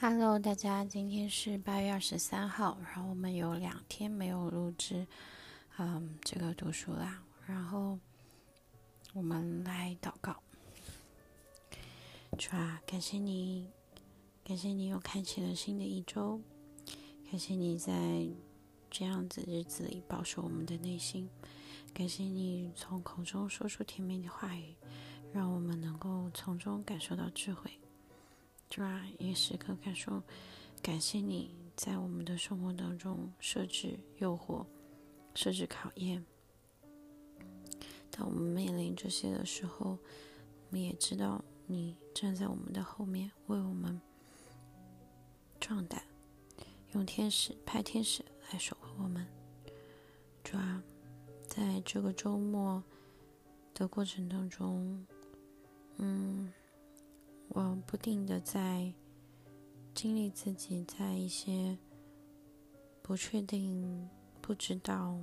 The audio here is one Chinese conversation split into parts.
Hello，大家，今天是八月二十三号，然后我们有两天没有录制，嗯，这个读书啦。然后我们来祷告，主啊，感谢你，感谢你又开启了新的一周，感谢你在这样子日子里保守我们的内心，感谢你从口中说出甜美的话语，让我们能够从中感受到智慧。主啊，也时刻感受，感谢你在我们的生活当中设置诱惑、设置考验。当我们面临这些的时候，我们也知道你站在我们的后面，为我们壮胆，用天使派天使来守护我们。主啊，在这个周末的过程当中，嗯。我不定的在经历自己在一些不确定、不知道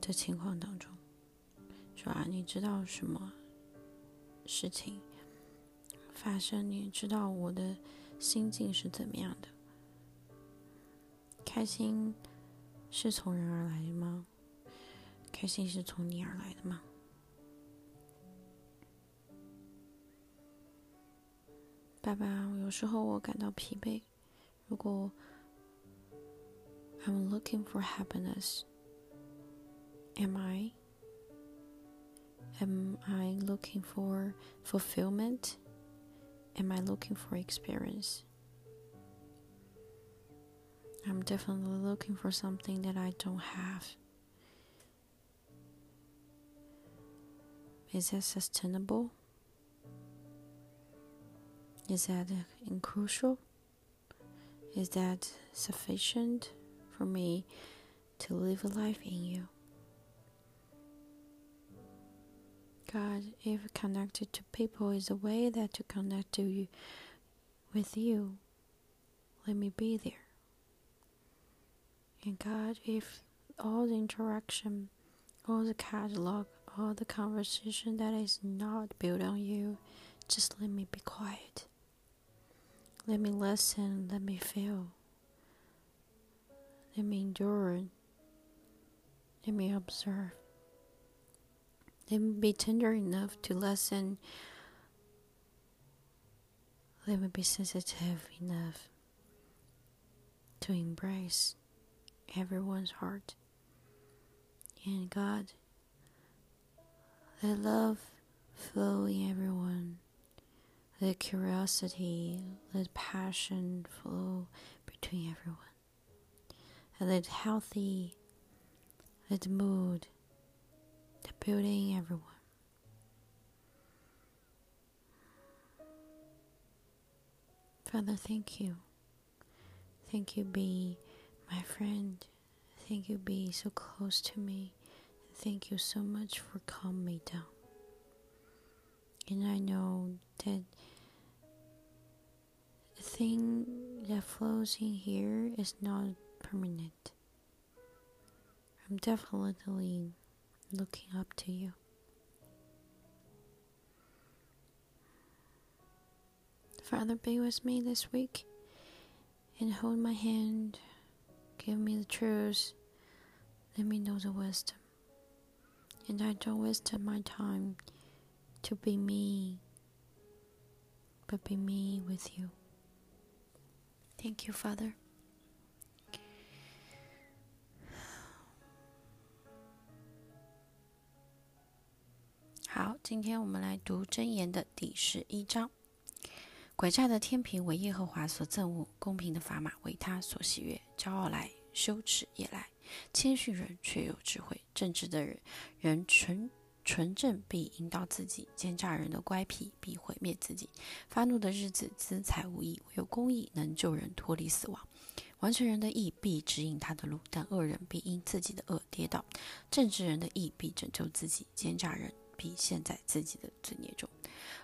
的情况当中，是吧？你知道什么事情发生？你知道我的心境是怎么样的？开心是从人而来的吗？开心是从你而来的吗？爸爸，有时候我感到疲惫。如果 I'm looking for happiness, am I? Am I looking for fulfillment? Am I looking for experience? I'm definitely looking for something that I don't have. Is that sustainable? Is that crucial? Is that sufficient for me to live a life in you? God, if connected to people is a way that to connect to you with you, let me be there. And God, if all the interaction, all the catalog, all the conversation that is not built on you, just let me be quiet. Let me listen, let me feel, let me endure, let me observe. Let me be tender enough to listen. Let me be sensitive enough to embrace everyone's heart. And God, let love flow in everyone let curiosity, let passion flow between everyone. And let healthy, let mood, the building everyone. Father, thank you. Thank you, be my friend. Thank you, be so close to me. Thank you so much for calming me down. And I know that the thing that flows in here is not permanent. I'm definitely looking up to you. Father, be with me this week and hold my hand. Give me the truth. Let me know the wisdom. And I don't waste my time to be me, but be me with you. Thank you, Father. 好，今天我们来读箴言的第十一章。诡诈的天平为耶和华所憎恶，公平的砝码为他所喜悦。骄傲来，羞耻也来；谦逊人却有智慧，正直的人人纯纯正必引导自己，奸诈人的乖僻必毁灭自己。发怒的日子资财无益，唯有公义能救人脱离死亡。完成人的义必指引他的路，但恶人必因自己的恶跌倒。正直人的义必拯救自己，奸诈人必陷在自己的罪孽中。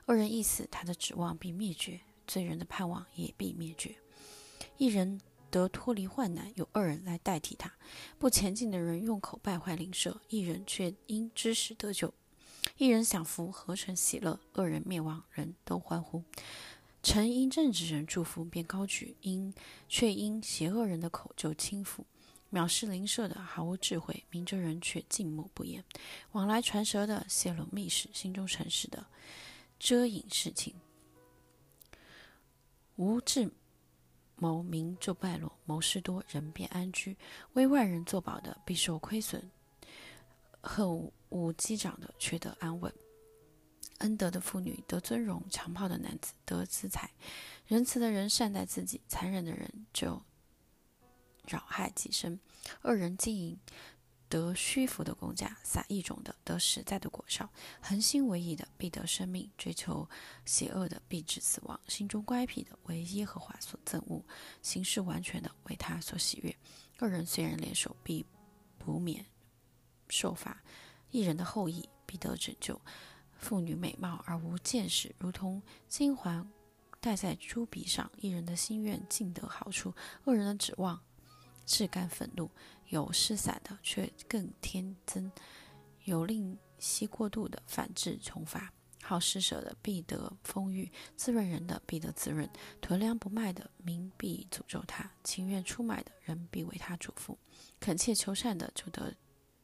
恶人一死，他的指望必灭绝；罪人的盼望也必灭绝。一人。得脱离患难，有二人来代替他。不前进的人用口败坏邻舍，一人却因知识得救。一人享福，何成喜乐；二人灭亡，人都欢呼。臣因正直人祝福，便高举；因却因邪恶人的口就轻浮。藐视邻舍的毫无智慧，明哲人却静默不言；往来传舌的泄露密事，心中诚实的遮隐事情。无智谋名就败落，谋事多人便安居。为外人作保的必受亏损，恨无击掌的却得安稳。恩德的妇女得尊荣，强暴的男子得资财。仁慈的人善待自己，残忍的人就扰害己身。恶人经营得虚浮的工价，撒异种的得实在的果效。恒心为义的必得生命，追求邪恶的必致死亡。心中乖僻的为耶和华所憎恶，行事完全的为他所喜悦。恶人虽然联手，必不免受罚；一人的后裔必得拯救。妇女美貌而无见识，如同金环戴在猪鼻上；一人的心愿尽得好处，恶人的指望至干愤怒。有施散的，却更添增；有令惜过度的，反致重罚。好施舍的必得丰裕，滋润人的必得滋润。囤粮不卖的民必诅咒他，情愿出卖的人必为他嘱咐。恳切求善的就得。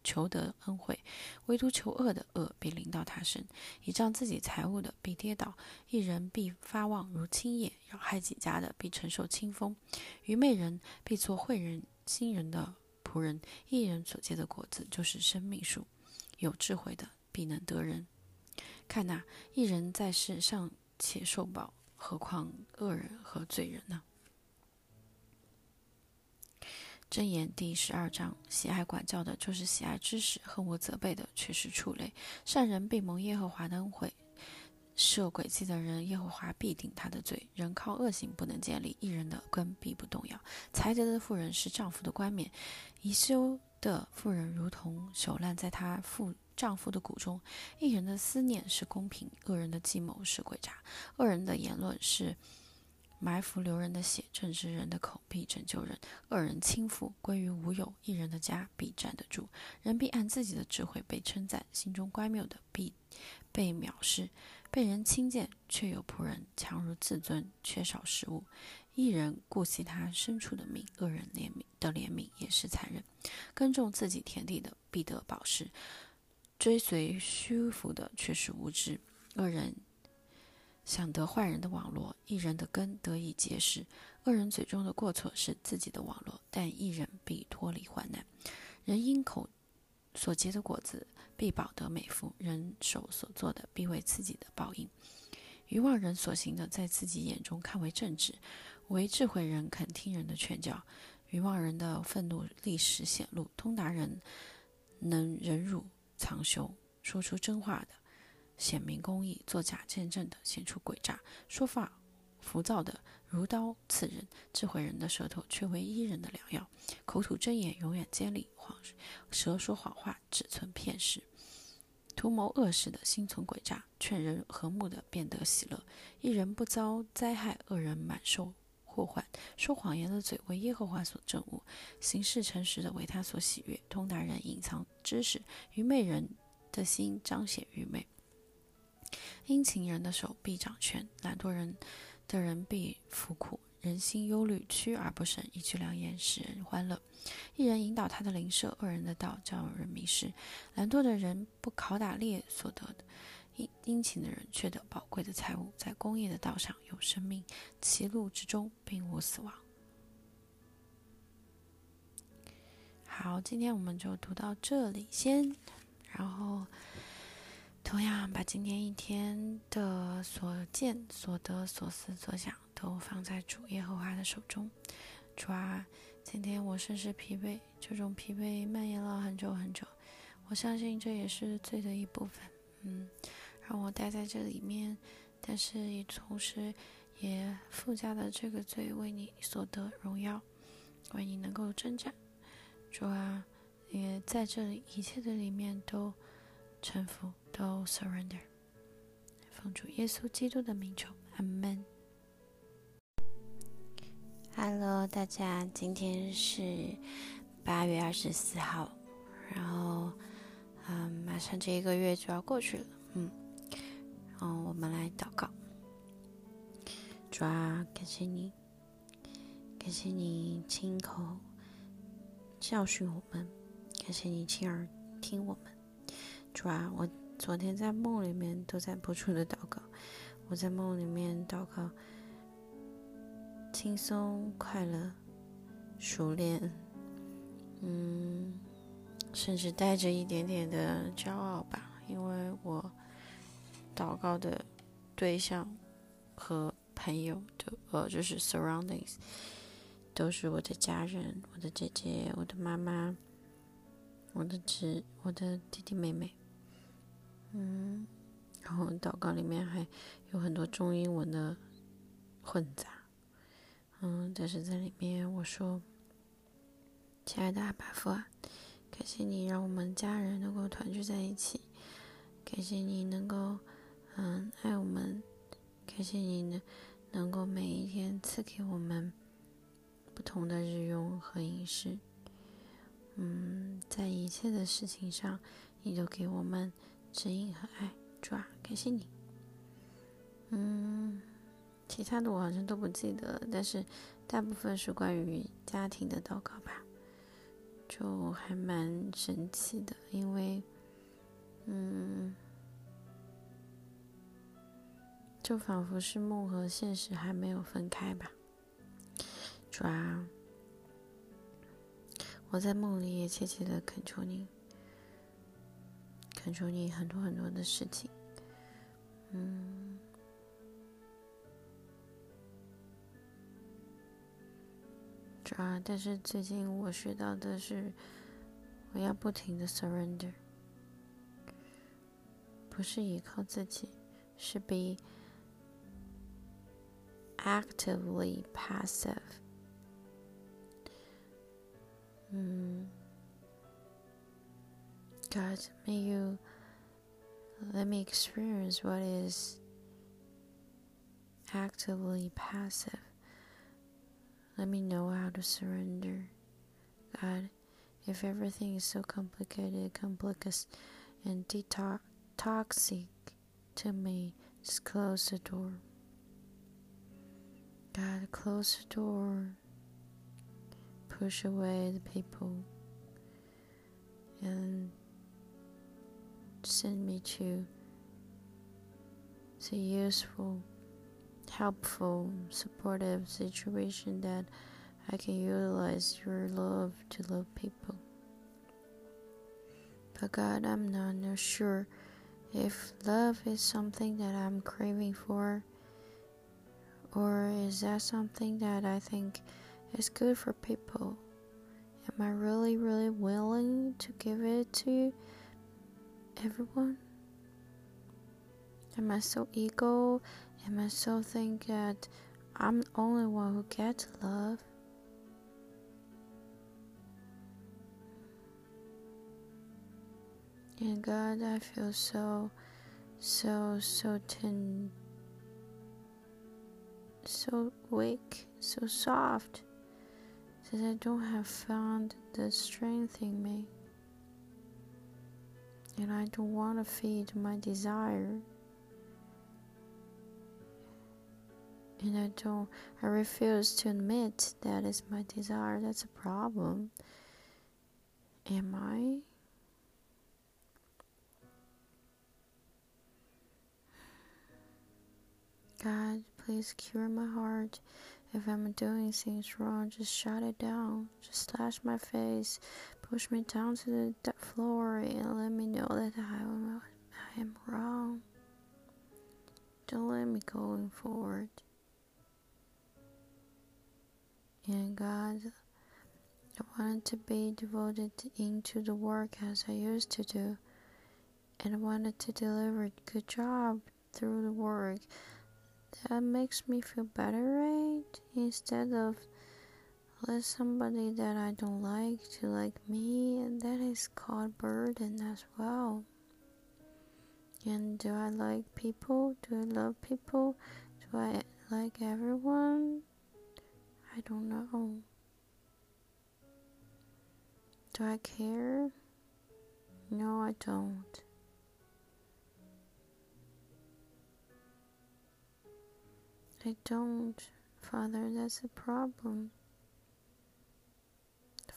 求得恩惠，唯独求恶的恶必临到他身；倚仗自己财物的必跌倒；一人必发旺如青叶，要害己家的必承受清风；愚昧人必做慧人心人的仆人；一人所结的果子就是生命树；有智慧的必能得人。看那一人在世尚且受报，何况恶人和罪人呢？箴言第十二章：喜爱管教的，就是喜爱知识；恨我责备的，却是畜类。善人必蒙耶和华的恩惠，设诡计的人，耶和华必定他的罪。人靠恶行不能建立，一人的根必不动摇。才德的妇人是丈夫的冠冕，宜修的妇人如同手烂在她妇丈夫的骨中。一人的思念是公平，恶人的计谋是诡诈。恶人的言论是。埋伏流人的血，正直人的口必拯救人；恶人轻浮归于无有，一人的家必站得住。人必按自己的智慧被称赞，心中乖谬的必被藐视。被人轻贱，却有仆人强如自尊，缺少食物。一人顾惜他牲畜的命，恶人怜悯的怜悯也是残忍。耕种自己田地的必得饱食，追随虚浮的却是无知。恶人。想得坏人的网络，一人的根得以结实；恶人嘴中的过错是自己的网络，但一人必脱离患难。人因口所结的果子必保得美福，人手所做的必为自己的报应。愚妄人所行的，在自己眼中看为正直；为智慧人肯听人的劝教。愚妄人的愤怒立时显露，通达人能忍辱藏羞，说出真话的。显明公义，作假见证的显出诡诈，说话浮躁的如刀刺人，智慧人的舌头却为医人的良药，口吐真言永远尖利，谎舌说谎话只存骗事，图谋恶事的心存诡诈，劝人和睦的便得喜乐，一人不遭灾害，恶人满受祸患，说谎言的嘴为耶和华所憎恶，行事诚实的为他所喜悦，通达人隐藏知识，愚昧人的心彰显愚昧。殷勤人的手必掌权，懒惰人的人必服苦。人心忧虑，屈而不伸，一句良言使人欢乐。一人引导他的邻舍，恶人的道叫人迷失。懒惰的人不考打猎所得的，殷殷勤的人却得宝贵的财物。在工业的道上有生命，其路之中并无死亡。好，今天我们就读到这里先，然后。同样，把今天一天的所见、所得、所思、所想，都放在主耶和华的手中。主啊，今天我甚是疲惫，这种疲惫蔓延了很久很久。我相信这也是罪的一部分。嗯，让我待在这里面，但是也同时也附加了这个罪为你所得荣耀，为你能够征战。主啊，也在这里一切的里面都。臣服，都 surrender。奉主耶稣基督的名求，阿门。Hello，大家，今天是八月二十四号，然后，嗯，马上这一个月就要过去了，嗯，然后我们来祷告。主啊，感谢你，感谢你亲口教训我们，感谢你亲耳听我们。主啊，我昨天在梦里面都在不住的祷告，我在梦里面祷告，轻松、快乐、熟练，嗯，甚至带着一点点的骄傲吧，因为我祷告的对象和。朋友的呃，就是 surroundings，都是我的家人，我的姐姐，我的妈妈，我的侄，我的弟弟妹妹，嗯，然后祷告里面还有很多中英文的混杂，嗯，但是在里面我说，亲爱的阿爸父啊，感谢你让我们家人能够团聚在一起，感谢你能够嗯爱我们，感谢你能。能够每一天赐给我们不同的日用和饮食，嗯，在一切的事情上，你都给我们指引和爱，主啊，感谢你。嗯，其他的我好像都不记得，但是大部分是关于家庭的祷告吧，就还蛮神奇的，因为，嗯。就仿佛是梦和现实还没有分开吧。主啊，我在梦里也切切的恳求你，你很多很多的事情。嗯，主啊，但是最近我学到的是，我要不停的 surrender，不是依靠自己，是 be。actively passive. 嗯 God, may you let me experience what is actively passive. Let me know how to surrender. God, if everything is so complicated, complex, and toxic to me, just close the door. God, close the door, push away the people, and send me to the useful, helpful, supportive situation that I can utilize your love to love people. But God, I'm not sure if love is something that I'm craving for or is that something that I think is good for people? Am I really, really willing to give it to everyone? Am I so ego? Am I so think that I'm the only one who gets love? And God, I feel so, so, so ten so weak, so soft, that I don't have found the strength in me. And I don't want to feed my desire. And I don't, I refuse to admit that is my desire. That's a problem. Am I? God, please cure my heart. If I'm doing things wrong, just shut it down. Just slash my face, push me down to the floor, and let me know that I am, I am wrong. Don't let me going forward. And God, I wanted to be devoted into the work as I used to do, and I wanted to deliver a good job through the work that makes me feel better, right? Instead of let somebody that I don't like to like me, and that is called burden as well. And do I like people? Do I love people? Do I like everyone? I don't know. Do I care? No, I don't. I don't, Father, that's a problem.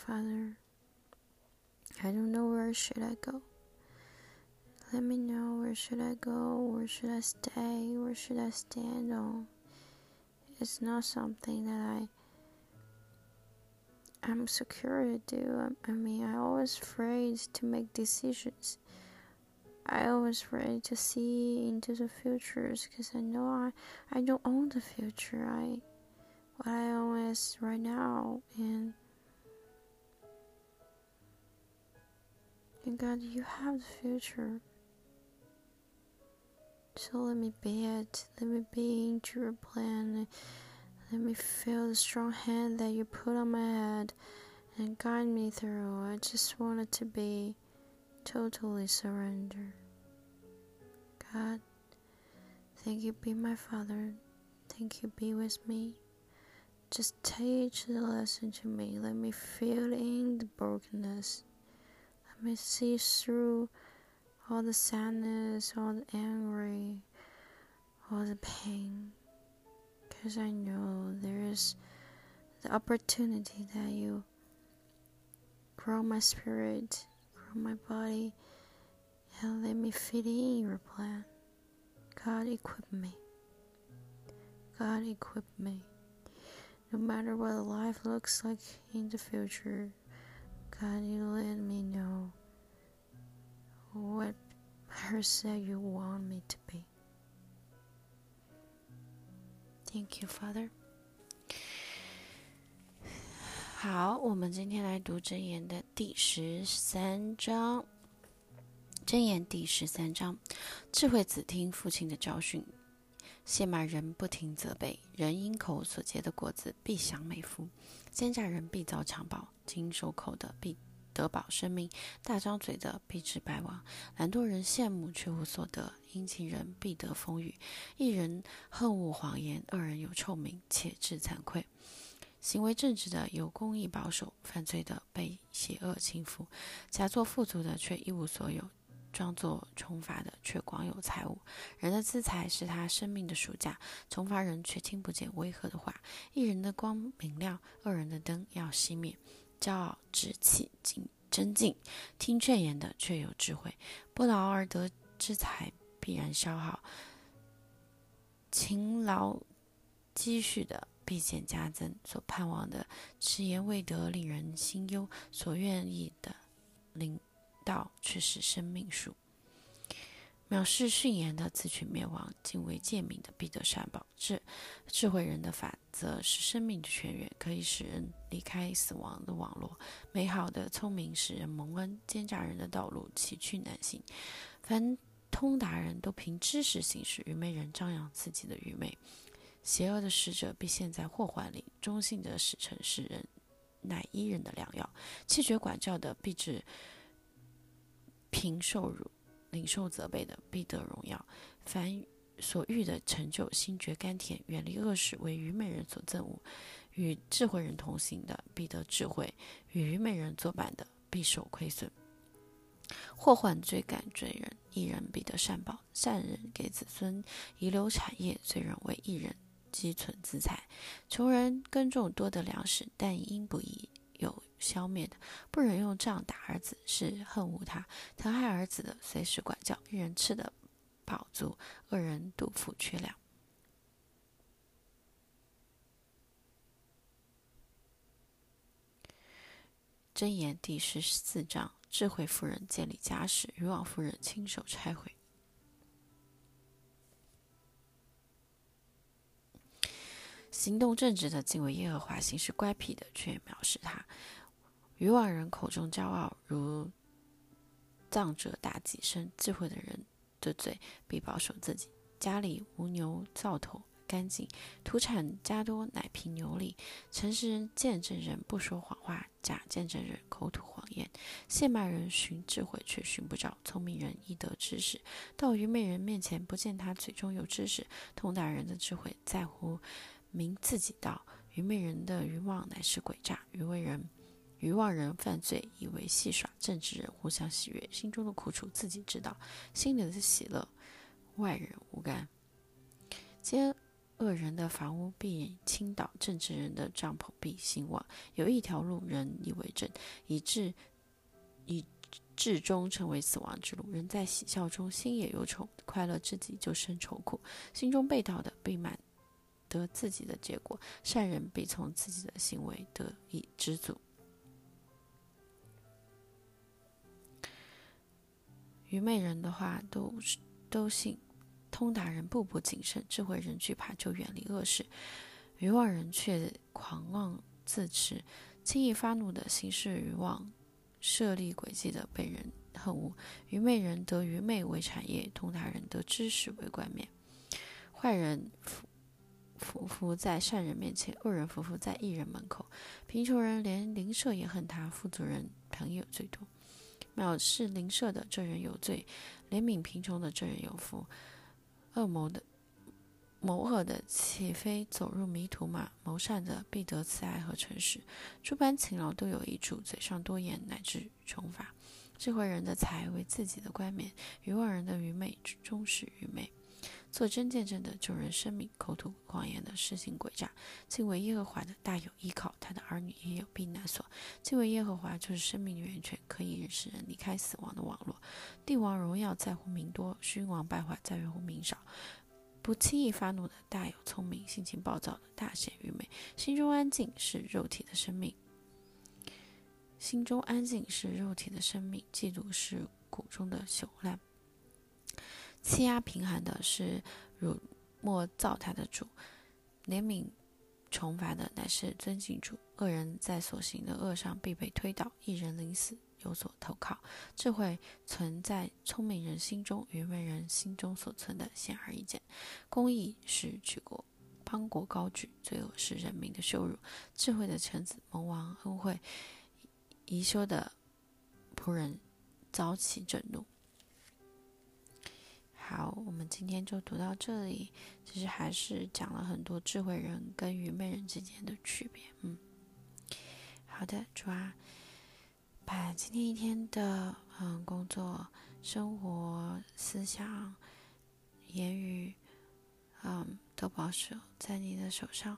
Father, I don't know where should I go. Let me know where should I go, where should I stay, where should I stand on. It's not something that I I'm secure to do. I mean, I always afraid to make decisions. I always afraid to see into the futures because I know I I don't own the future. I what I own is right now and God, you have the future. So let me be it. Let me be into your plan. Let me feel the strong hand that you put on my head and guide me through. I just wanted to be totally surrender. God, thank you, be my Father. Thank you, be with me. Just teach the lesson to me. Let me feel in the brokenness. Let me see through all the sadness, all the angry, all the pain. Because I know there is the opportunity that you grow my spirit, grow my body, and let me fit in your plan. God, equip me. God, equip me. No matter what life looks like in the future, God, you let me know what person you want me to be. Thank you, Father. 好，我们今天来读箴言的第十三章。箴言第十三章：智慧子听父亲的教训， 亵慢人不停责备。人因口所结的果子必享美福，奸诈人必遭强暴，经守口的必。得保生命，大张嘴的必致败亡；懒惰人羡慕却无所得，殷勤人必得风雨。一人恨恶谎言，二人有臭名，且致惭愧。行为正直的有公义保守，犯罪的被邪恶侵覆。假作富足的却一无所有，装作穷乏的却广有财物。人的资财是他生命的暑假，穷乏人却听不见威吓的话。一人的光明亮，二人的灯要熄灭。骄傲、志气、精真敬，听劝言的却有智慧；不劳而得之财必然消耗，勤劳积蓄的必见加增。所盼望的迟延未得，令人心忧；所愿意的令道，却是生命树。藐视训言的自取灭亡，敬畏诫命的必得善报。智智慧人的法则是生命的泉源，可以使人离开死亡的网络。美好的聪明使人蒙恩，奸诈人的道路崎岖难行。凡通达人都凭知识行事，愚昧人张扬自己的愚昧。邪恶的使者必陷在祸患里，忠信的使臣是人，乃伊人的良药。气绝管教的必致贫受辱。领受责备的必得荣耀，凡所欲的成就，心觉甘甜。远离恶事，为愚昧人所憎恶；与智慧人同行的必得智慧，与愚昧人作伴的必受亏损。祸患追赶罪人，一人必得善报。善人给子孙遗留产业，罪人为一人积存资财。穷人耕种多得粮食，但因不义。有消灭的，不忍用杖打儿子，是恨恶他；疼爱儿子的，随时管教。一人吃的饱足，二人肚腹缺粮。箴言第十四章：智慧妇人建立家室，愚妄妇人亲手拆毁。行动正直的敬畏耶和华，行事乖僻的却藐视他。愚妄人口中骄傲，如藏者打几声。智慧的人的嘴必保守自己。家里无牛灶头干净，土产加多乃凭牛力。诚实人见证人不说谎话，假见证人口吐谎言。谢骂人寻智慧却寻不着，聪明人易得知识。到愚昧人面前不见他嘴中有知识。通达人的智慧在乎。明自己道，愚昧人的愚妄乃是诡诈；愚昧人、愚妄人犯罪以为戏耍；正直人互相喜悦，心中的苦楚自己知道，心里的喜乐外人无干。奸恶人的房屋必倾倒，正直人的帐篷必兴旺。有一条路，人以为正，以致以至终成为死亡之路。人在喜笑中，心也忧愁；快乐之极，就生愁苦。心中被盗的，必满得自己的结果；善人必从自己的行为得以知足。愚昧人的话都都信。通达人步步谨慎，智慧人惧怕就远离恶事；愚妄人却狂妄自持，轻易发怒的行事愚妄，设立诡计的被人恨恶。愚昧人得愚昧为产业，通达人得知识为冠冕。坏人伏伏伏在善人面前，恶人伏伏在义人门口。贫穷人连邻舍也恨他，富足人朋友最多。藐视邻舍的这人有罪，怜悯贫穷的这人有福。恶谋的谋恶的，岂非走入迷途吗？谋善的必得慈爱和诚实。诸般勤劳都有益处，嘴上多言乃至穷乏。智慧人的财为自己的冠冕，愚妄人的愚昧终是愚昧。做真见证的救人生命，口吐谎言的施行诡诈。敬畏耶和华的大有依靠，他的儿女也有避难所。敬畏耶和华就是生命的源泉，可以使人离开死亡的网络。帝王荣耀在乎名多，君王败坏在乎名少。不轻易发怒的大有聪明，性情暴躁的大显愚昧。心中安静是肉体的生命，心中安静是肉体的生命。嫉妒是骨中的朽烂。欺压贫寒的是辱没造他的主，怜悯惩罚的乃是尊敬主。恶人在所行的恶上必被推倒，一人临死有所投靠。智慧存在聪明人心中，愚昧人心中所存的显而易见。公义是举国邦国高举，罪恶是人民的羞辱。智慧的臣子蒙王恩惠，宜修的仆人遭其震怒。好，我们今天就读到这里。其实还是讲了很多智慧人跟愚昧人之间的区别。嗯，好的，主啊，把今天一天的嗯工作、生活、思想、言语，嗯，都保守在你的手上。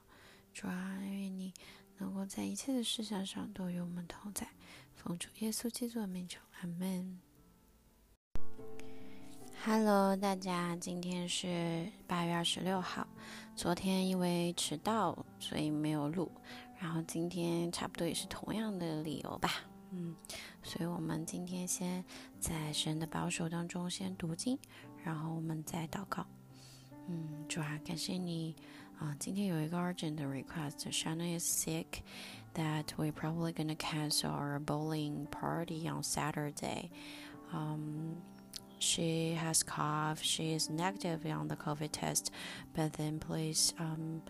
主啊，愿你能够在一切的事项上都与我们同在。奉主耶稣基督的名求，阿门。Hello，大家，今天是八月二十六号。昨天因为迟到，所以没有录。然后今天差不多也是同样的理由吧。嗯，所以我们今天先在神的保守当中先读经，然后我们再祷告。嗯，主啊，感谢你啊！今天有一个 urgent request，Shannon is sick，that we probably gonna cancel our bowling party on Saturday。嗯。She has cough. She is negative on the COVID test, but then please, um,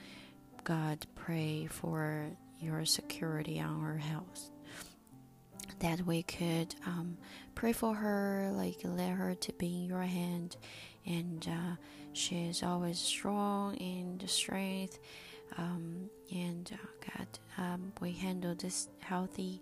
God, pray for your security on her health. That we could um, pray for her, like let her to be in your hand, and uh, she is always strong in the strength. Um, and uh, God, um, we handle this healthy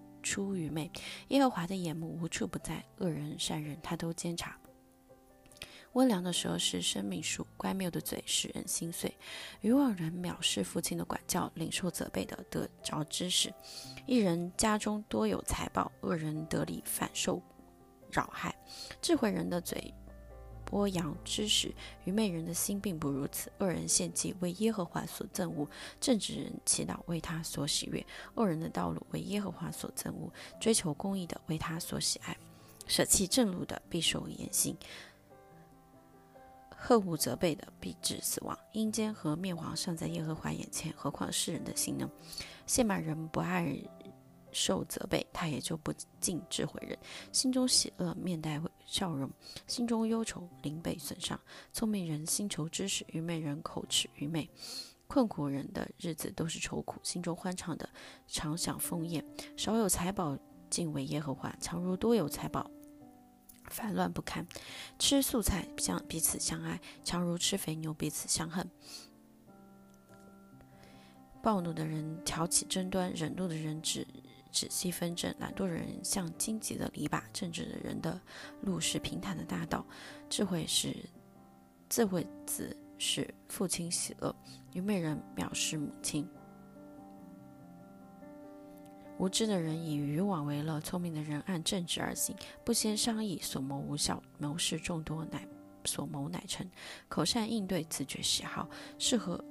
出愚昧，耶和华的眼目无处不在，恶人善人他都监察。温良的舌是生命树，乖谬的嘴使人心碎。愚妄人藐视父亲的管教，领受责备的得着知识。一人家中多有财宝，恶人得利反受扰害。智慧人的嘴。播扬知识，愚昧人的心并不如此。恶人献祭为耶和华所憎恶，正直人祈祷为他所喜悦。恶人的道路为耶和华所憎恶，追求公义的为他所喜爱。舍弃正路的必受严刑，呵护责备的必致死亡。阴间和面黄尚在耶和华眼前，何况世人的心呢？亵慢人不爱。受责备，他也就不敬智慧人；心中喜乐，面带笑容；心中忧愁，灵被损伤。聪明人心求知识，愚昧人口齿愚昧。困苦人的日子都是愁苦，心中欢畅的常享丰宴。少有财宝，敬畏耶和华；强如多有财宝，烦乱不堪。吃素菜相彼此相爱，强如吃肥牛彼此相恨。暴怒的人挑起争端，忍怒的人只仔细纷争，懒惰的人像荆棘的篱笆，正直的人的路是平坦的大道。智慧是智慧子使父亲喜乐，愚昧人藐视母亲。无知的人以渔网为乐，聪明的人按正直而行。不先商议，所谋无效；谋事众多，乃所谋乃成。口善应对，自觉喜好，适合。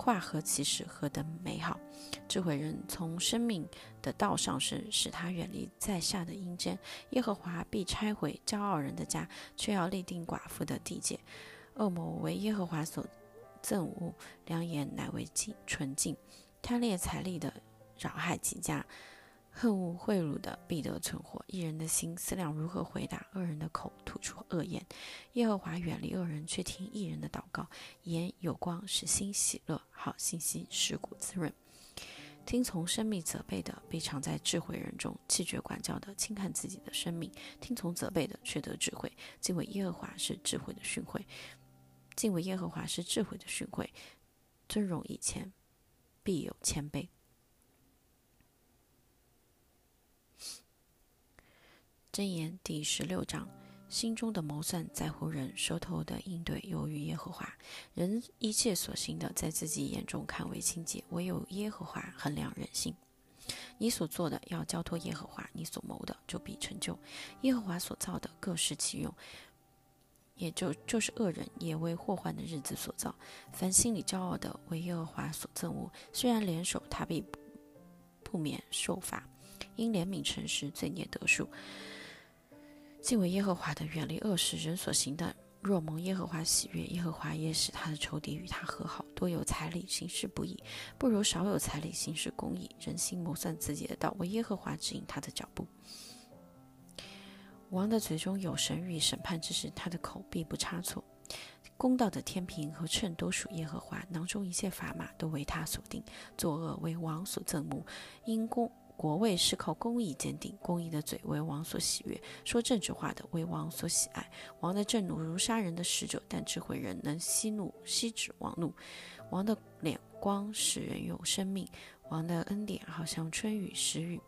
化合其实，何等美好！智慧人从生命的道上升，使他远离在下的阴间。耶和华必拆毁骄傲人的家，却要立定寡妇的地界。恶魔为耶和华所憎恶，良言乃为净纯净。贪恋财力的扰害己家。恨恶贿赂的必得存活。一人的心思量如何回答，恶人的口吐出恶言。耶和华远离恶人，却听一人的祷告。眼有光，使心喜乐；好信息使骨滋润。听从生命责备的，必常在智慧人中；弃绝管教的，轻看自己的生命。听从责备的，却得智慧。敬畏耶和华是智慧的训诲。敬畏耶和华是智慧的训诲。尊荣以前，必有谦卑。箴言第十六章：心中的谋算在乎人，舌头的应对由于耶和华。人一切所行的，在自己眼中看为清洁，唯有耶和华衡量人心。你所做的要交托耶和华，你所谋的就必成就。耶和华所造的各施其用，也就就是恶人也为祸患的日子所造。凡心里骄傲的，为耶和华所憎恶，虽然联手，他必不免受罚。因怜悯诚实，罪孽得数。敬畏耶和华的，远离恶事，人所行的，若蒙耶和华喜悦，耶和华也使他的仇敌与他和好。多有财力，行事不义，不如少有财力，行事公义。人心谋算自己的道，为耶和华指引他的脚步。王的嘴中有神谕审判之时，他的口必不差错。公道的天平和秤都属耶和华，囊中一切砝码都为他所定。作恶为王所憎恶，因公。国位是靠公义坚定，公义的嘴为王所喜悦，说正直话的为王所喜爱。王的震怒如杀人的使者，但智慧人能息怒，息止王怒。王的脸光使人有生命，王的恩典好像春雨时雨。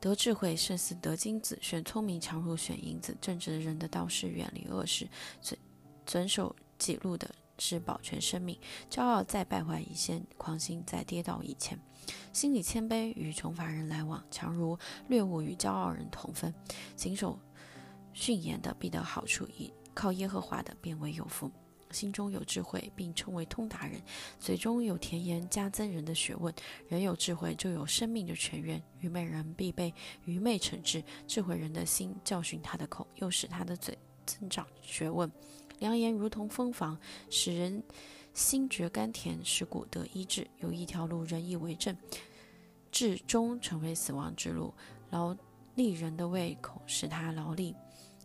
得智慧胜似得金子，选聪明强如选银子。正直的人的道是远离恶事，遵遵守己路的。是保全生命，骄傲在败坏以前，狂心在跌倒以前。心里谦卑与穷乏人来往，强如掠物与骄傲人同分。谨守训言的必得好处，以靠耶和华的变为有福。心中有智慧，并称为通达人；嘴中有甜言，加增人的学问。人有智慧，就有生命的泉源。愚昧人必被愚昧惩治，智慧人的心教训他的口，又使他的嘴增长学问。良言如同蜂房，使人心觉甘甜，使骨得医治。有一条路，人以为正，至终成为死亡之路。劳力人的胃口使他劳力，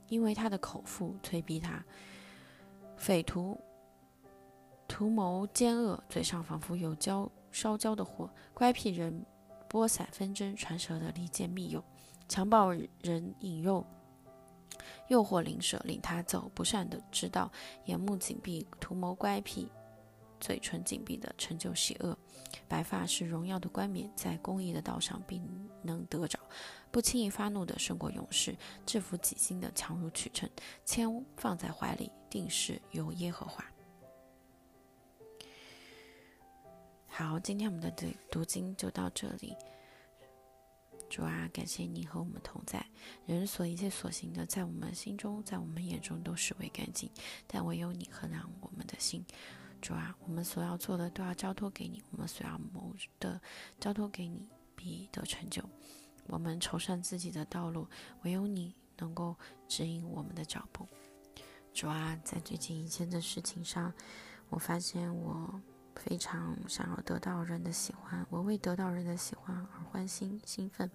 因为他的口腹催逼他。匪徒图谋奸恶，嘴上仿佛有焦烧焦的火。乖僻人播散纷争，传舌的离间密友。强暴人引诱。诱惑灵舍，领他走不善的之道；眼目紧闭，图谋乖僻；嘴唇紧闭的，成就邪恶。白发是荣耀的冠冕，在公益的道上必能得着。不轻易发怒的胜过勇士，制服己心的强如取胜。千放在怀里，定是由耶和华。好，今天我们的读读经就到这里。主啊，感谢你和我们同在。人所一切所行的，在我们心中，在我们眼中都视为干净，但唯有你衡量我们的心。主啊，我们所要做的都要交托给你，我们所要谋的交托给你，必得成就。我们筹算自己的道路，唯有你能够指引我们的脚步。主啊，在最近一件的事情上，我发现我。非常想要得到人的喜欢，我为得到人的喜欢而欢欣兴奋。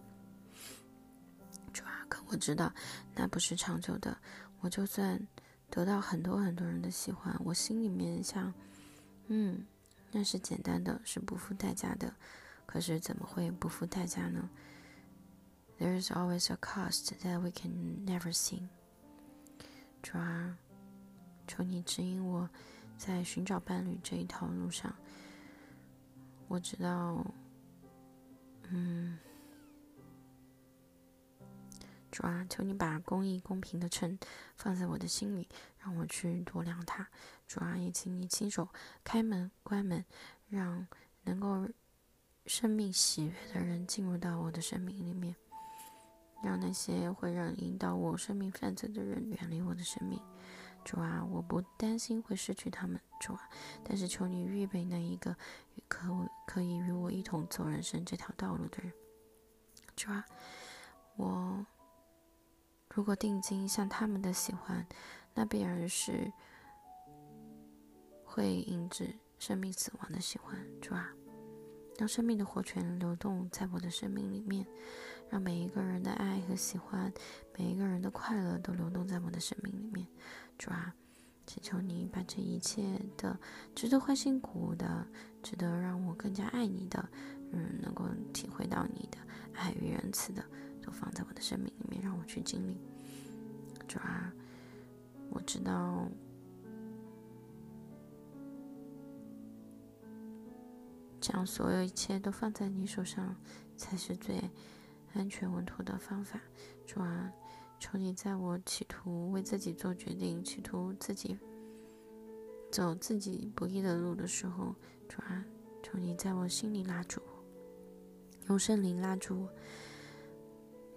主啊，可我知道那不是长久的。我就算得到很多很多人的喜欢，我心里面像，嗯，那是简单的，是不付代价的。可是怎么会不付代价呢？There is always a cost that we can never see。主啊，求你指引我，在寻找伴侣这一条路上。我知道，嗯，主啊，求你把公义、公平的秤放在我的心里，让我去度量它。主啊，也请你亲手开门、关门，让能够生命喜悦的人进入到我的生命里面，让那些会让引导我生命犯罪的人远离我的生命。主啊，我不担心会失去他们，主啊，但是求你预备那一个可可以与我一同走人生这条道路的人。主啊，我如果定睛向他们的喜欢，那必然是会引致生命死亡的喜欢。主啊，让生命的活泉流动在我的生命里面，让每一个人的爱和喜欢，每一个人的快乐都流动在我的生命里面。主啊，祈求你把这一切的值得欢欣鼓舞的、值得让我更加爱你的，嗯，能够体会到你的爱与仁慈的，都放在我的生命里面，让我去经历。主啊，我知道，将所有一切都放在你手上，才是最安全稳妥的方法。主啊。求你在我企图为自己做决定、企图自己走自己不易的路的时候，主啊，求你在我心里拉住我，用圣灵拉住我，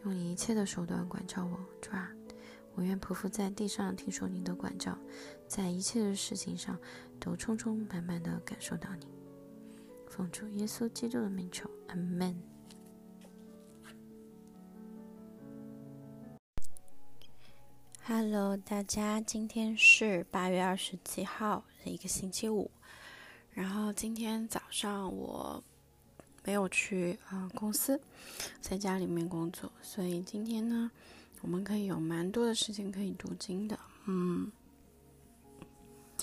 用一切的手段管教我，主啊，我愿匍匐在地上听说你的管教，在一切的事情上都充充满满的感受到你。奉主耶稣基督的名求，阿门。Hello，大家，今天是八月二十七号的一个星期五。然后今天早上我没有去啊公司，在家里面工作，所以今天呢，我们可以有蛮多的时间可以读经的。嗯，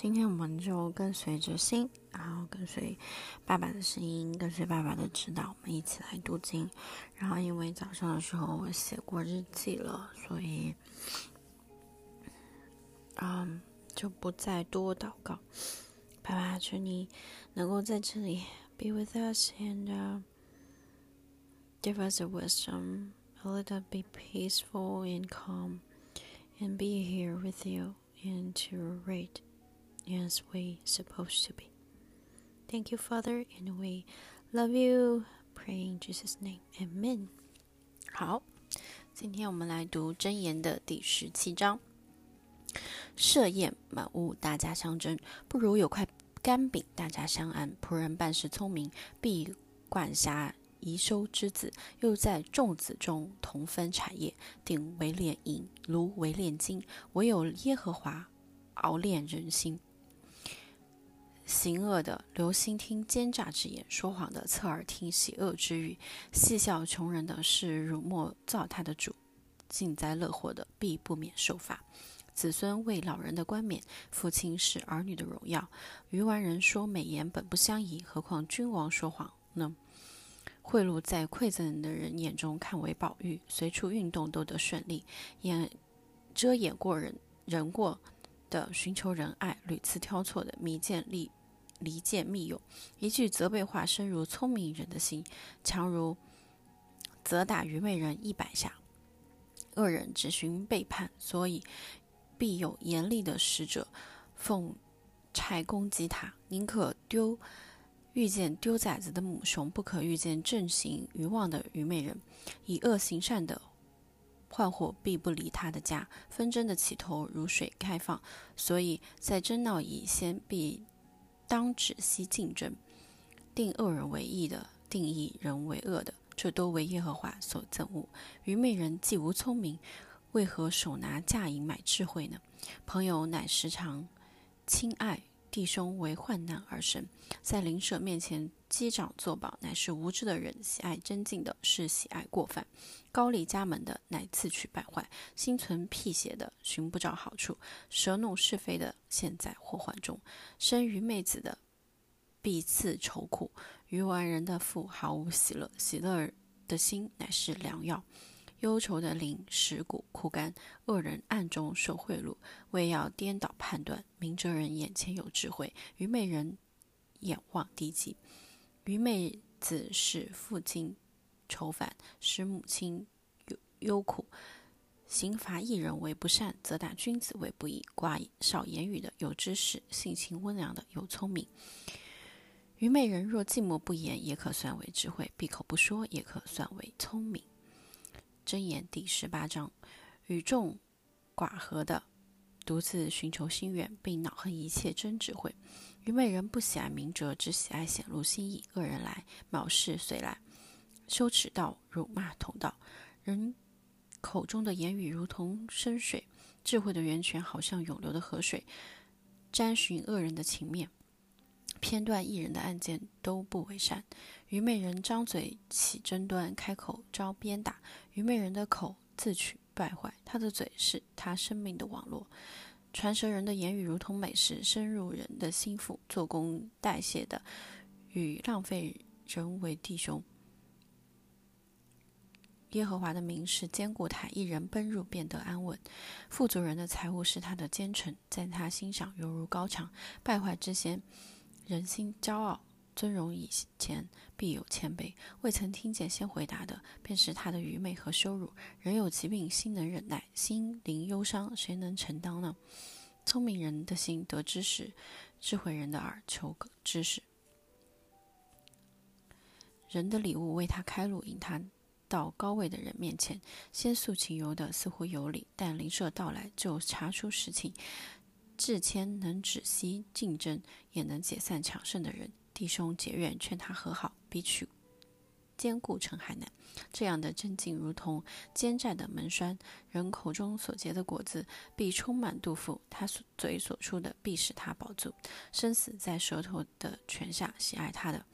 今天我们就跟随着心，然后跟随爸爸的声音，跟随爸爸的指导，我们一起来读经。然后因为早上的时候我写过日记了，所以。嗯，就不再多祷告。爸爸，求你能够在这里 be with us and give us the wisdom, a little bit peaceful and calm, and be here with you and to read as we supposed to be. Thank you, Father, and we love you. Praying Jesus' name, Amen. 好，今天我们来读箴言的第十七章。设宴满屋，大家相争，不如有块干饼，大家相安。仆人办事聪明，必管辖宜收之子，又在众子中同分产业。鼎为炼银，炉为炼金，唯有耶和华熬炼人心。行恶的留心听奸诈之言，说谎的侧耳听喜恶之语，戏笑穷人的是辱没造他的主，幸灾乐祸的必不免受罚。子孙为老人的冠冕，父亲是儿女的荣耀。愚顽人说美言本不相宜，何况君王说谎呢？贿赂在馈赠的人眼中看为宝玉，随处运动都得顺利。掩遮掩过人人过的寻求仁爱，屡次挑错的迷见利离间密友。一句责备话深如聪明人的心，强如责打愚昧人一百下。恶人只寻背叛，所以。必有严厉的使者奉差攻击他，宁可丢遇见丢崽子的母熊，不可遇见正行愚妄的愚昧人。以恶行善的患祸必不离他的家，纷争的起头如水开放，所以在争闹以先必当止息竞争。定恶人为义的，定义人为恶的，这都为耶和华所憎恶。愚昧人既无聪明。为何手拿价银买智慧呢？朋友乃时常亲爱弟兄，为患难而生，在邻舍面前击掌作保，乃是无知的人；喜爱真敬的，是喜爱过犯；高丽家门的，乃自取败坏；心存辟邪的，寻不着好处；舌弄是非的，陷在祸患中；生于妹子的，必赐愁苦。愚顽人的腹毫无喜乐，喜乐的心乃是良药。忧愁的灵蚀骨枯干，恶人暗中受贿赂，为要颠倒判断。明哲人眼前有智慧，愚昧人眼望低级。愚昧子使父亲愁烦，使母亲忧忧苦。刑罚一人为不善，则打君子为不义。寡少言语的有知识，性情温良的有聪明。愚昧人若寂寞不言，也可算为智慧；闭口不说，也可算为聪明。箴言第十八章：与众寡合的，独自寻求心愿，并恼恨一切真智慧。愚昧人不喜爱明哲，只喜爱显露心意。恶人来，藐视随来，羞耻道，辱骂同道。人口中的言语如同深水，智慧的源泉好像涌流的河水，沾寻恶人的情面。偏断一人的案件都不为善。愚昧人张嘴起争端，开口招鞭打。愚昧人的口自取败坏，他的嘴是他生命的网络。传舌人的言语如同美食，深入人的心腹，做工代谢的，与浪费人为弟兄。耶和华的名是坚固台，一人奔入便得安稳。富足人的财物是他的坚城，在他心上犹如高墙。败坏之先。人心骄傲，尊荣以前必有谦卑。未曾听见先回答的，便是他的愚昧和羞辱。人有疾病，心能忍耐；心灵忧伤，谁能承担呢？聪明人的心得知识，智慧人的耳求知识。人的礼物为他开路，引他到高位的人面前。先诉情由的似乎有理，但灵舍到来就查出实情。至谦能止息竞争，也能解散强盛的人。弟兄结怨，劝他和好，比取兼顾陈海南。这样的真境，如同坚寨的门栓。人口中所结的果子，必充满肚腹；他所嘴所出的，必使他饱足。生死在舌头的泉下，喜爱他的。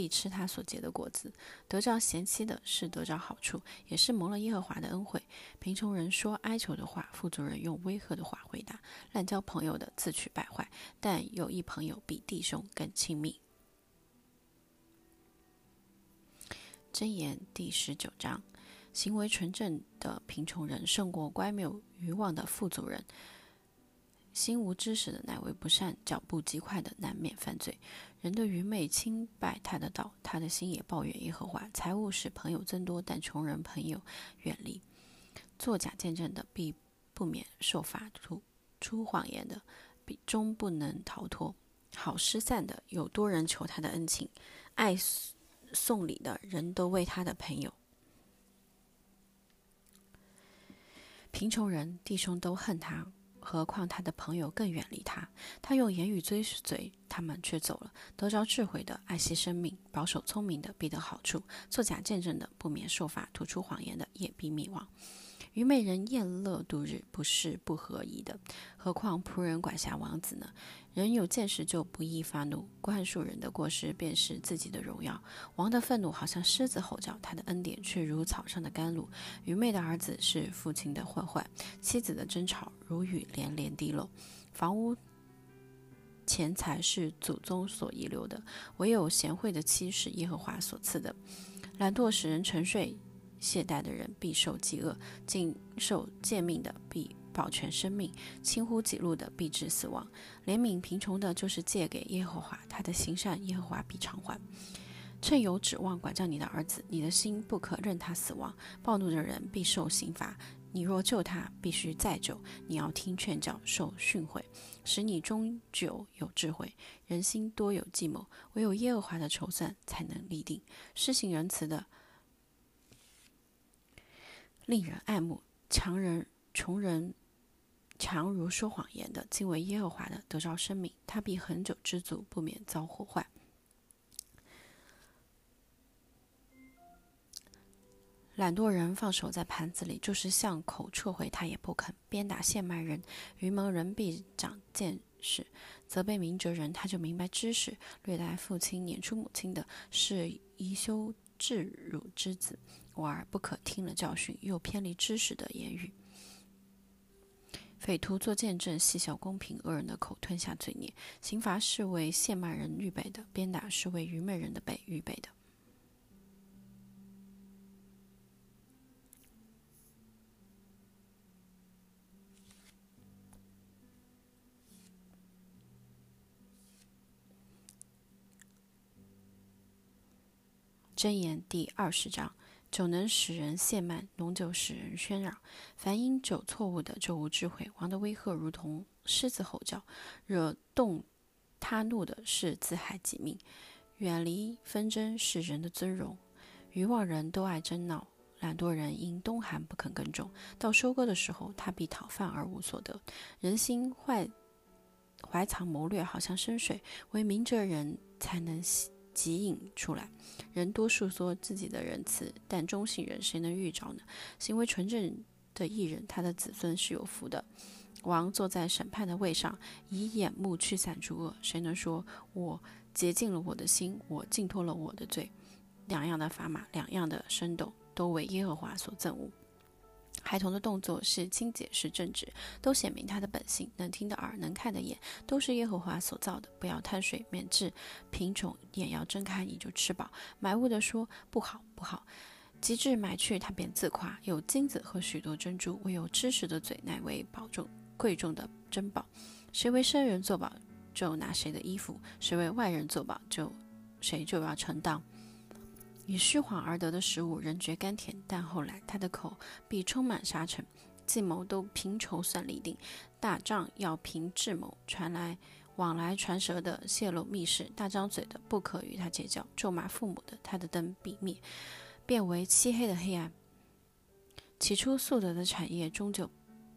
必吃他所结的果子，得着贤妻的是得着好处，也是蒙了耶和华的恩惠。贫穷人说哀求的话，富足人用威吓的话回答。滥交朋友的自取败坏，但有一朋友比弟兄更亲密。箴言第十九章：行为纯正的贫穷人胜过乖谬愚妄的富足人。心无知识的乃为不善，脚步极快的难免犯罪。人的愚昧轻败他的道，他的心也抱怨耶和华。财物使朋友增多，但穷人朋友远离。作假见证的必不免受罚，吐出谎言的必终不能逃脱。好失散的有多人求他的恩情，爱送礼的人都为他的朋友。贫穷人弟兄都恨他。何况他的朋友更远离他，他用言语追随他们，却走了。得着智慧的爱惜生命，保守聪明的必得好处。作假见证的不免受罚，吐出谎言的也必灭亡。愚昧人宴乐度日，不是不合宜的。何况仆人管辖王子呢？人有见识就不易发怒，灌输人的过失便是自己的荣耀。王的愤怒好像狮子吼叫，他的恩典却如草上的甘露。愚昧的儿子是父亲的祸患，妻子的争吵如雨连连滴漏。房屋、钱财是祖宗所遗留的，唯有贤惠的妻是耶和华所赐的。懒惰使人沉睡。懈怠的人必受饥饿，谨守诫命的必保全生命，轻忽己路的必致死亡。怜悯贫穷的，就是借给耶和华，他的行善，耶和华必偿还。趁有指望管教你的儿子，你的心不可任他死亡。暴怒的人必受刑罚，你若救他，必须再救。你要听劝教，受训诲，使你终久有智慧。人心多有计谋，唯有耶和华的筹算才能立定。施行仁慈的。令人爱慕，强人、穷人，强如说谎言的，敬畏耶和华的，得着生命，他必恒久知足，不免遭祸患。懒惰人放手在盘子里，就是向口撤回，他也不肯。鞭打陷卖人，愚蒙人必长见识；责备明哲人，他就明白知识。虐待父亲撵出母亲的，是宜羞至辱之子。我儿不可听了教训，又偏离知识的言语。匪徒做见证，细小公平；恶人的口吞下罪孽。刑罚是为亵慢人预备的，鞭打是为愚昧人的背预备的。箴言第二十章：酒能使人懈慢，浓酒使人喧嚷。凡因酒错误的，就无智慧。王的威吓如同狮子吼叫，惹动他怒的是自害己命。远离纷争是人的尊荣。愚妄人都爱争闹，懒惰人因冬寒不肯耕种。到收割的时候，他必讨饭而无所得。人心坏，怀藏谋略，好像深水，为明哲人才能即引出来，人多数说自己的仁慈，但中信人谁能遇着呢？行为纯正的艺人，他的子孙是有福的。王坐在审判的位上，以眼目驱散诸恶，谁能说我洁净了我的心，我净脱了我的罪？两样的砝码，两样的升斗，都为耶和华所憎恶。孩童的动作是清洁，是正直，都显明他的本性。能听的耳，能看的眼，都是耶和华所造的。不要贪水，免治贫穷；眼要睁开，你就吃饱。买物的说不好，不好；及至买去，他便自夸，有金子和许多珍珠。唯有知识的嘴，乃为宝重贵重的珍宝。谁为生人作保，就拿谁的衣服；谁为外人作保，就谁就要承当。以虚谎而得的食物，人觉甘甜，但后来他的口必充满沙尘。计谋都凭筹算立定，打仗要凭智谋。传来往来传舌的泄露密室，大张嘴的不可与他结交。咒骂父母的，他的灯必灭，变为漆黑的黑暗。起初素得的产业，终究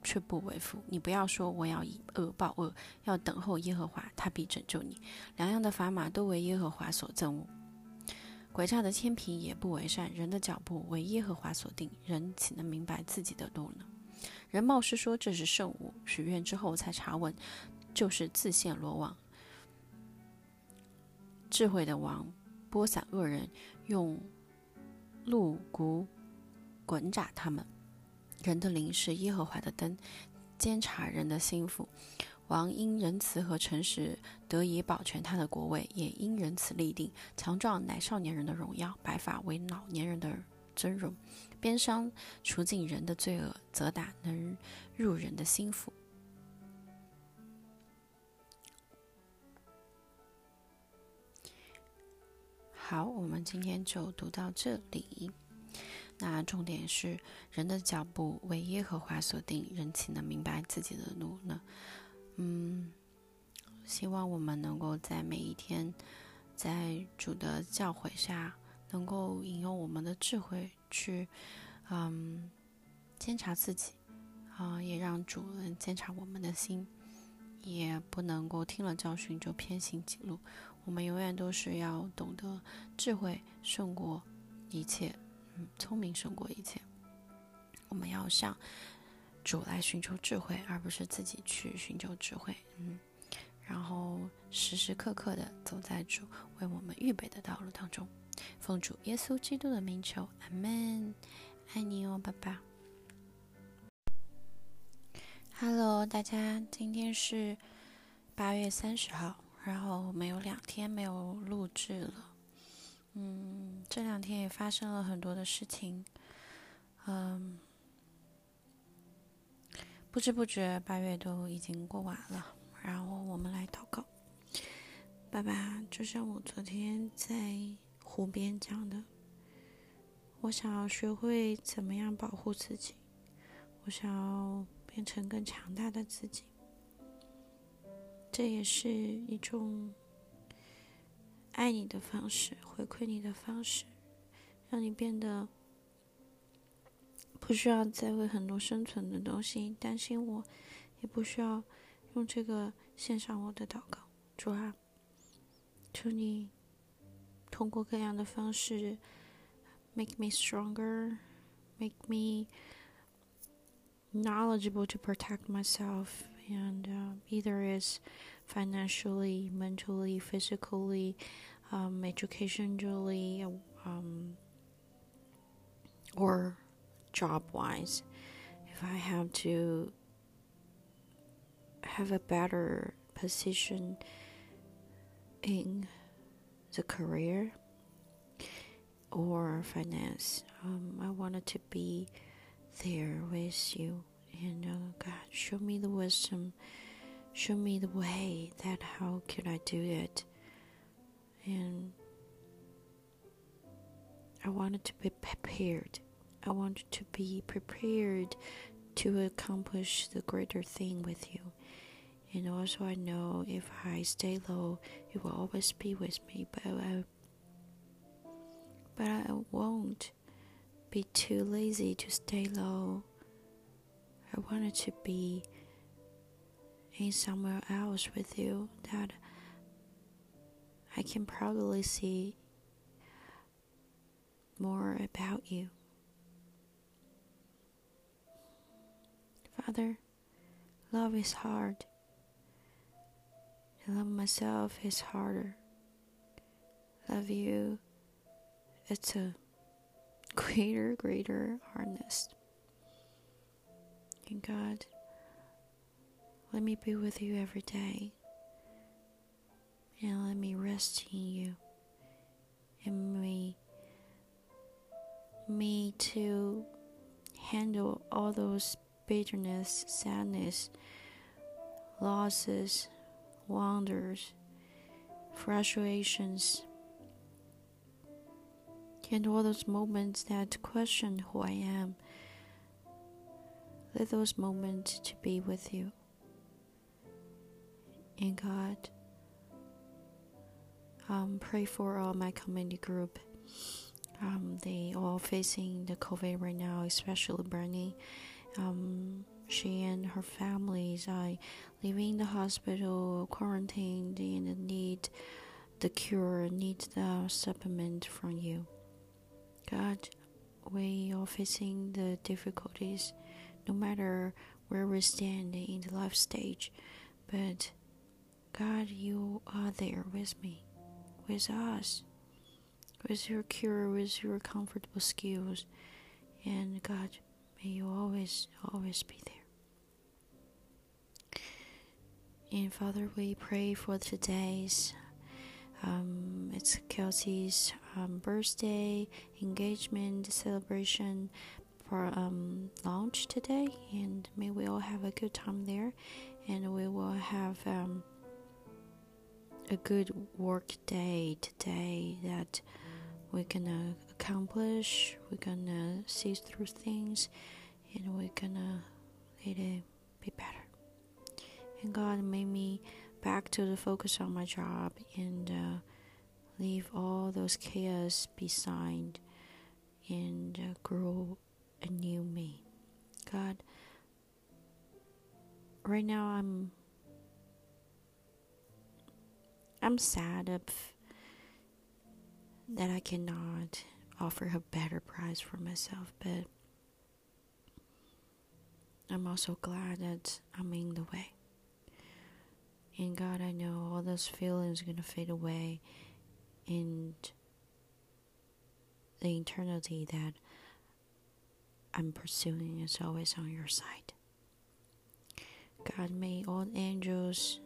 却不为福。你不要说我要以恶报恶，要等候耶和华，他必拯救你。两样的砝码都为耶和华所憎恶。诡诈的天平也不为善，人的脚步为耶和华所定，人岂能明白自己的路呢？人冒失说这是圣物，许愿之后才查问，就是自陷罗网。智慧的王播散恶人，用鹿骨滚炸他们。人的灵是耶和华的灯，监察人的心腹。王因仁慈和诚实得以保全他的国位，也因仁慈立定。强壮乃少年人的荣耀，白发为老年人的尊荣。鞭伤除尽人的罪恶，责打能入人的心腹。好，我们今天就读到这里。那重点是人的脚步为耶和华所定，人岂能明白自己的路呢？嗯，希望我们能够在每一天，在主的教诲下，能够引用我们的智慧去，嗯，监察自己，啊，也让主人监察我们的心，也不能够听了教训就偏行己路。我们永远都是要懂得智慧胜过一切，嗯，聪明胜过一切。我们要向。主来寻求智慧，而不是自己去寻求智慧。嗯，然后时时刻刻的走在主为我们预备的道路当中。奉主耶稣基督的名求，阿门。爱你哦，爸爸。Hello，大家，今天是八月三十号，然后我们有两天没有录制了。嗯，这两天也发生了很多的事情。嗯。不知不觉，八月都已经过完了。然后我们来祷告，爸爸，就像我昨天在湖边讲的，我想要学会怎么样保护自己，我想要变成更强大的自己。这也是一种爱你的方式，回馈你的方式，让你变得。不需要再为很多生存的东西担心，我也不需要用这个献上我的祷告。主啊，求你通过各样的方式，make me stronger，make me knowledgeable to protect myself, and uh, either is financially, mentally, physically, um, educationally, um, or job wise, if I have to have a better position in the career or finance. Um, I wanted to be there with you. And uh, God, show me the wisdom, show me the way that how could I do it. And I wanted to be prepared. I want to be prepared to accomplish the greater thing with you. And also, I know if I stay low, you will always be with me. But I, but I won't be too lazy to stay low. I wanted to be in somewhere else with you that I can probably see more about you. Father, love is hard. love myself is harder. Love you, it's a greater, greater hardness. And God, let me be with you every day. And let me rest in you. And me, me to handle all those bitterness, sadness, losses, wonders, frustrations, and all those moments that question who I am. Let those moments to be with you. And God, um, pray for all my community group. Um, they all facing the COVID right now, especially Bernie. Um, she and her families are living in the hospital, quarantined, and need the cure, need the supplement from you. God, we are facing the difficulties, no matter where we stand in the life stage, but God, you are there with me, with us, with your cure, with your comfortable skills, and God, may you always, always be there. And Father, we pray for today's. Um, it's Kelsey's um, birthday, engagement, celebration, for um, launch today, and may we all have a good time there, and we will have um, a good work day today that we're gonna accomplish, we're gonna see through things, and we're gonna let it be better. And God made me back to the focus on my job and uh, leave all those chaos beside and uh, grow a new me. God, right now I'm I'm sad of that I cannot offer a better price for myself, but I'm also glad that I'm in the way. And God, I know all those feelings are to fade away and the eternity that I'm pursuing is always on your side. God, may all angels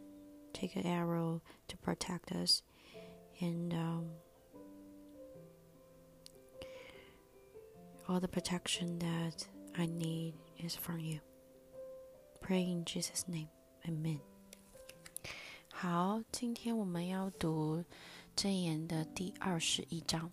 take an arrow to protect us and um, all the protection that I need is from you. Pray in Jesus' name. Amen. 好，今天我们要读箴言的第二十一章。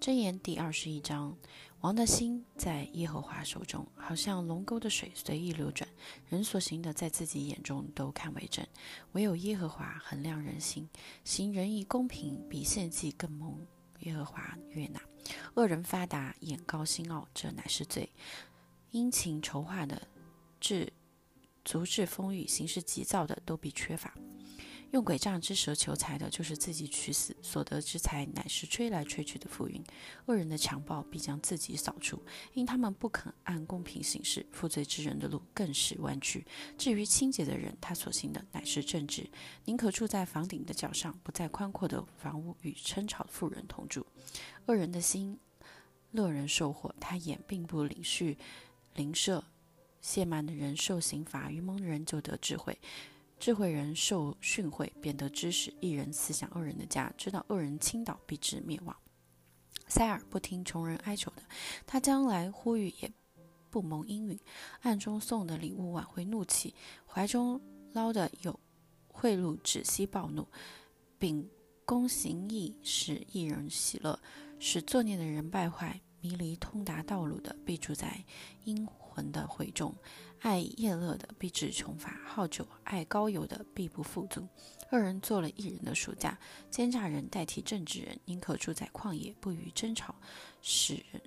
箴言第二十一章：王的心在耶和华手中，好像龙沟的水随意流转。人所行的，在自己眼中都看为正，唯有耶和华衡量人心。行仁义公平，比献祭更蒙耶和华悦纳。恶人发达，眼高心傲，这乃是罪。殷勤筹划的，智足智丰裕，行事急躁的，都必缺乏。用诡诈之舌求财的，就是自己取死；所得之财，乃是吹来吹去的浮云。恶人的强暴必将自己扫除，因他们不肯按公平行事。负罪之人的路更是弯曲。至于清洁的人，他所行的乃是正直。宁可住在房顶的角上，不在宽阔的房屋与称吵的妇人同住。恶人的心乐人受祸，他眼并不领恤邻舍懈慢的人受刑罚，愚蒙的人就得智慧；智慧人受训诲，便得知识。一人思想恶人的家，知道恶人倾倒，必致灭亡。塞尔不听穷人哀求的，他将来呼吁也不蒙应允。暗中送的礼物挽回怒气，怀中捞的有贿赂，止息暴怒。秉公行义，使一人喜乐，使作孽的人败坏。迷离通达道路的，必住在阴魂的会中；爱宴乐的，必致穷乏；好酒爱高油的，必不富足。二人做了一人的暑假，奸诈人代替正直人，宁可住在旷野，不与争吵，使人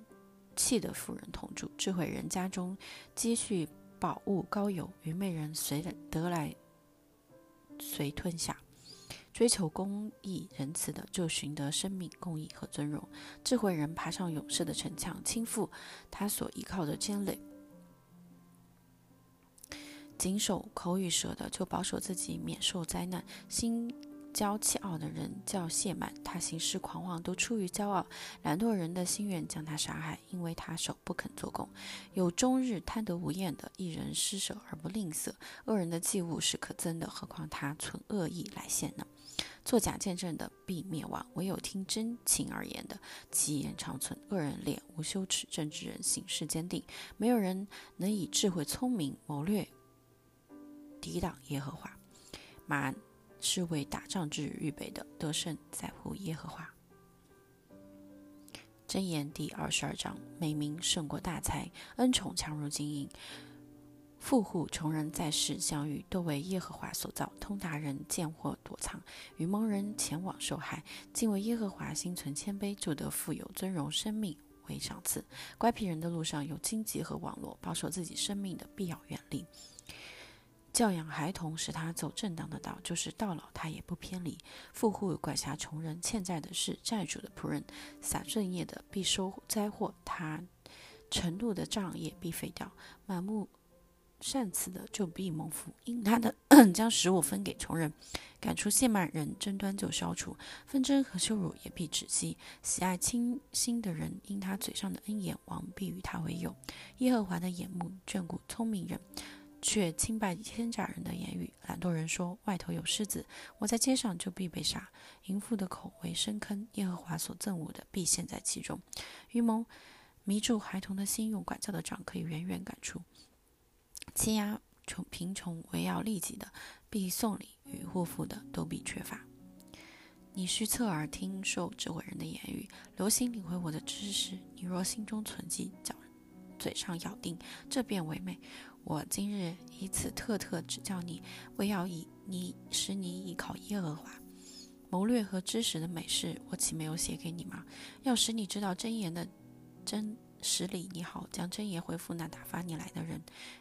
气的妇人同住。智慧人家中积蓄宝物高油，愚昧人随得来随吞下。追求公义仁慈的，就寻得生命、公义和尊荣；智慧人爬上勇士的城墙，倾覆他所依靠的坚垒；谨守口与舌的，就保守自己免受灾难；心骄气傲的人叫谢满，他行事狂妄，都出于骄傲；懒惰人的心愿将他杀害，因为他手不肯做工；有终日贪得无厌的一人施舍而不吝啬；恶人的祭物是可憎的，何况他存恶意来献呢？作假见证的必灭亡，唯有听真情而言的，其言长存。恶人脸无羞耻，正直人行事坚定。没有人能以智慧、聪明、谋略抵挡耶和华。马是为打仗之日预备的，得胜在乎耶和华。箴言第二十二章：美名胜过大财，恩宠强如金银。富户穷人在世相遇，都为耶和华所造。通达人见祸躲藏，愚蒙人前往受害。敬畏耶和华，心存谦卑，就得富有尊荣，生命为赏赐。乖僻人的路上有荆棘和网络，保守自己生命的必要远离。教养孩童，使他走正当的道，就是到老他也不偏离。富户管辖穷人，欠债的是债主的仆人。撒罪孽的必收灾祸，他程度的账也必废掉。满目。善赐的就必蒙福，因他的 将食物分给穷人，赶出亵慢人，争端就消除，纷争和羞辱也必止息。喜爱清心的人，因他嘴上的恩言，王必与他为友。耶和华的眼目眷顾聪明人，却轻拜奸诈人的言语。懒惰人说：“外头有狮子，我在街上就必被杀。”淫妇的口为深坑，耶和华所憎恶的必陷在其中。愚蒙迷住孩童的心，用管教的杖可以远远赶出。欺压穷贫穷为要利己的，必送礼与护肤的都必缺乏。你需侧耳听受智慧人的言语，留心领会我的知识。你若心中存记，脚嘴上咬定，这便为美。我今日以此特特指教你，为要以你使你依靠耶和华。谋略和知识的美事，我岂没有写给你吗？要使你知道真言的真。实理，你好，将真言回复那打发你来的人。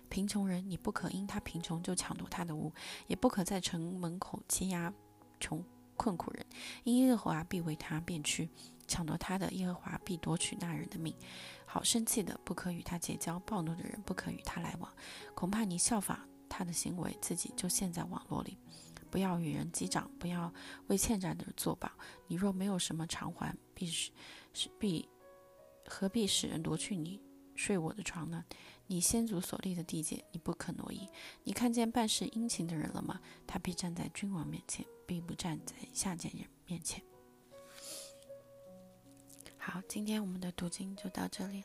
贫穷人，你不可因他贫穷就抢夺他的物，也不可在城门口欺压穷困苦人。因耶和华必为他变屈，抢夺他的耶和华必夺取那人的命。好生气的不可与他结交，暴怒的人不可与他来往。恐怕你效仿他的行为，自己就陷在网络里。不要与人击掌，不要为欠债的人作保。你若没有什么偿还，必是是必。何必使人夺去你睡我的床呢？你先祖所立的地界，你不可挪移。你看见办事殷勤的人了吗？他必站在君王面前，并不站在下贱人面前。好，今天我们的读经就到这里。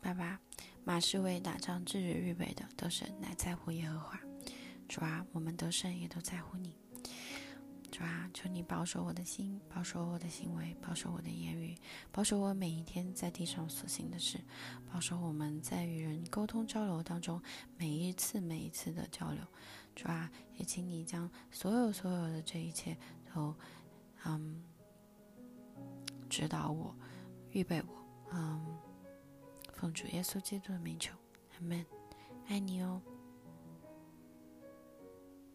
爸爸，马是为打仗之日预备的，得胜乃在乎耶和华。主啊，我们得胜也都在乎你。主啊，求你保守我的心，保守我的行为，保守我的言语，保守我每一天在地上所行的事，保守我们在与人沟通交流当中每一次每一次的交流。主啊，也请你将所有所有的这一切都，嗯，指导我，预备我，嗯，奉主耶稣基督的名求，阿门。爱你哦。